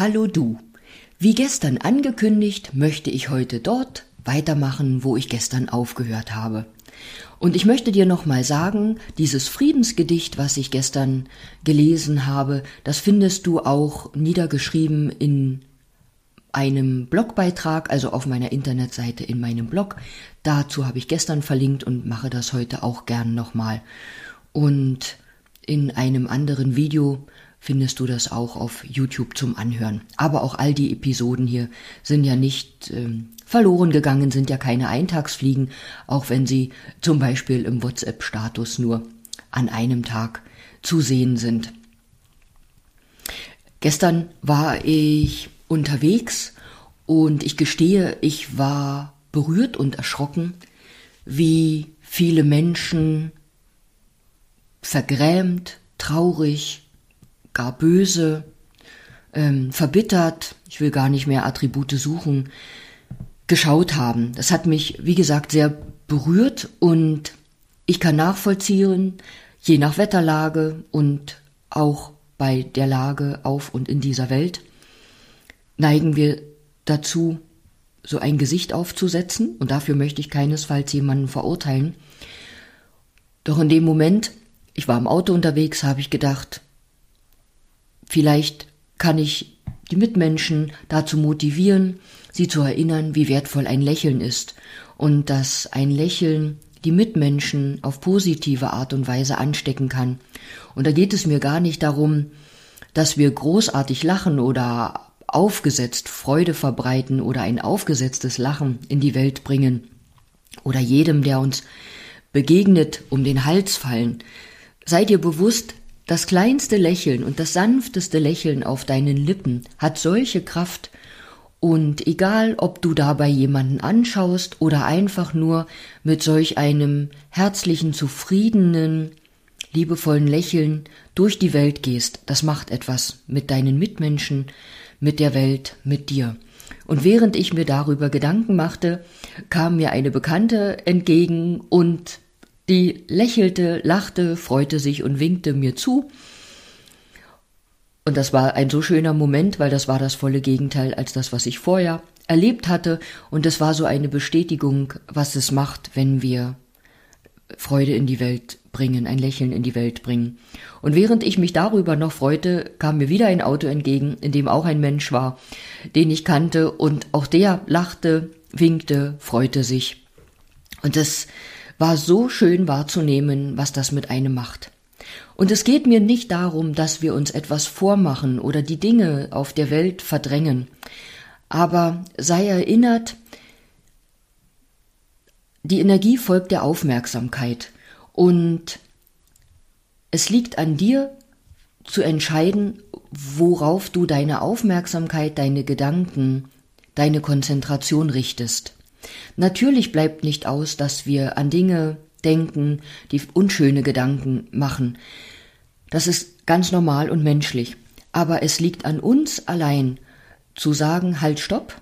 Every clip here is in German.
Hallo du. Wie gestern angekündigt, möchte ich heute dort weitermachen, wo ich gestern aufgehört habe. Und ich möchte dir nochmal sagen, dieses Friedensgedicht, was ich gestern gelesen habe, das findest du auch niedergeschrieben in einem Blogbeitrag, also auf meiner Internetseite in meinem Blog. Dazu habe ich gestern verlinkt und mache das heute auch gern nochmal. Und in einem anderen Video findest du das auch auf YouTube zum Anhören. Aber auch all die Episoden hier sind ja nicht ähm, verloren gegangen, sind ja keine Eintagsfliegen, auch wenn sie zum Beispiel im WhatsApp-Status nur an einem Tag zu sehen sind. Gestern war ich unterwegs und ich gestehe, ich war berührt und erschrocken, wie viele Menschen vergrämt, traurig, gar böse, ähm, verbittert, ich will gar nicht mehr Attribute suchen, geschaut haben. Das hat mich, wie gesagt, sehr berührt und ich kann nachvollziehen, je nach Wetterlage und auch bei der Lage auf und in dieser Welt, neigen wir dazu, so ein Gesicht aufzusetzen, und dafür möchte ich keinesfalls jemanden verurteilen. Doch in dem Moment, ich war im Auto unterwegs, habe ich gedacht, Vielleicht kann ich die Mitmenschen dazu motivieren, sie zu erinnern, wie wertvoll ein Lächeln ist und dass ein Lächeln die Mitmenschen auf positive Art und Weise anstecken kann. Und da geht es mir gar nicht darum, dass wir großartig lachen oder aufgesetzt Freude verbreiten oder ein aufgesetztes Lachen in die Welt bringen oder jedem, der uns begegnet, um den Hals fallen. Seid ihr bewusst, das kleinste Lächeln und das sanfteste Lächeln auf deinen Lippen hat solche Kraft, und egal, ob du dabei jemanden anschaust oder einfach nur mit solch einem herzlichen, zufriedenen, liebevollen Lächeln durch die Welt gehst, das macht etwas mit deinen Mitmenschen, mit der Welt, mit dir. Und während ich mir darüber Gedanken machte, kam mir eine Bekannte entgegen und die lächelte, lachte, freute sich und winkte mir zu. Und das war ein so schöner Moment, weil das war das volle Gegenteil als das, was ich vorher erlebt hatte. Und es war so eine Bestätigung, was es macht, wenn wir Freude in die Welt bringen, ein Lächeln in die Welt bringen. Und während ich mich darüber noch freute, kam mir wieder ein Auto entgegen, in dem auch ein Mensch war, den ich kannte, und auch der lachte, winkte, freute sich. Und das war so schön wahrzunehmen, was das mit einem macht. Und es geht mir nicht darum, dass wir uns etwas vormachen oder die Dinge auf der Welt verdrängen. Aber sei erinnert, die Energie folgt der Aufmerksamkeit und es liegt an dir zu entscheiden, worauf du deine Aufmerksamkeit, deine Gedanken, deine Konzentration richtest. Natürlich bleibt nicht aus, dass wir an Dinge denken, die unschöne Gedanken machen. Das ist ganz normal und menschlich. Aber es liegt an uns allein zu sagen, halt, stopp,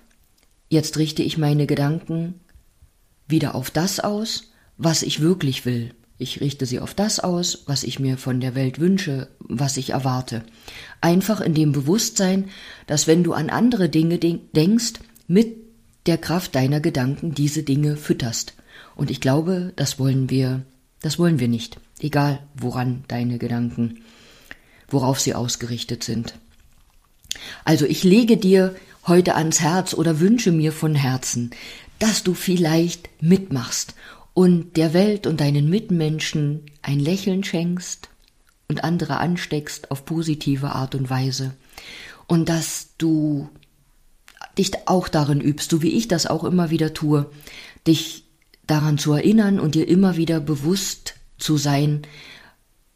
jetzt richte ich meine Gedanken wieder auf das aus, was ich wirklich will. Ich richte sie auf das aus, was ich mir von der Welt wünsche, was ich erwarte. Einfach in dem Bewusstsein, dass wenn du an andere Dinge denkst, mit der Kraft deiner Gedanken diese Dinge fütterst. Und ich glaube, das wollen wir, das wollen wir nicht. Egal, woran deine Gedanken, worauf sie ausgerichtet sind. Also ich lege dir heute ans Herz oder wünsche mir von Herzen, dass du vielleicht mitmachst und der Welt und deinen Mitmenschen ein Lächeln schenkst und andere ansteckst auf positive Art und Weise und dass du dich auch darin übst, so wie ich das auch immer wieder tue, dich daran zu erinnern und dir immer wieder bewusst zu sein,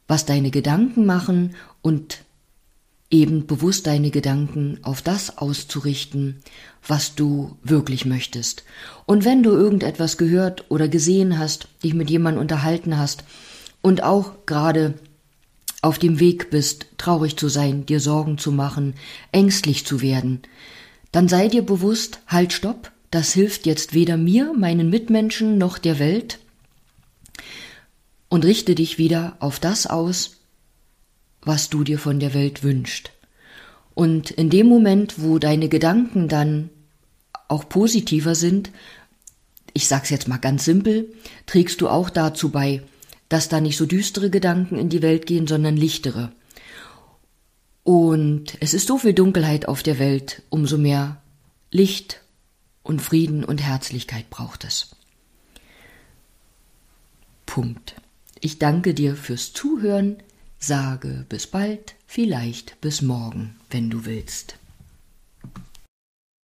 was deine Gedanken machen und eben bewusst deine Gedanken auf das auszurichten, was du wirklich möchtest. Und wenn du irgendetwas gehört oder gesehen hast, dich mit jemandem unterhalten hast und auch gerade auf dem Weg bist, traurig zu sein, dir Sorgen zu machen, ängstlich zu werden, dann sei dir bewusst, halt, stopp, das hilft jetzt weder mir, meinen Mitmenschen noch der Welt, und richte dich wieder auf das aus, was du dir von der Welt wünscht. Und in dem Moment, wo deine Gedanken dann auch positiver sind, ich sag's jetzt mal ganz simpel, trägst du auch dazu bei, dass da nicht so düstere Gedanken in die Welt gehen, sondern lichtere. Und es ist so viel Dunkelheit auf der Welt, umso mehr Licht und Frieden und Herzlichkeit braucht es. Punkt. Ich danke dir fürs Zuhören, sage bis bald, vielleicht bis morgen, wenn du willst.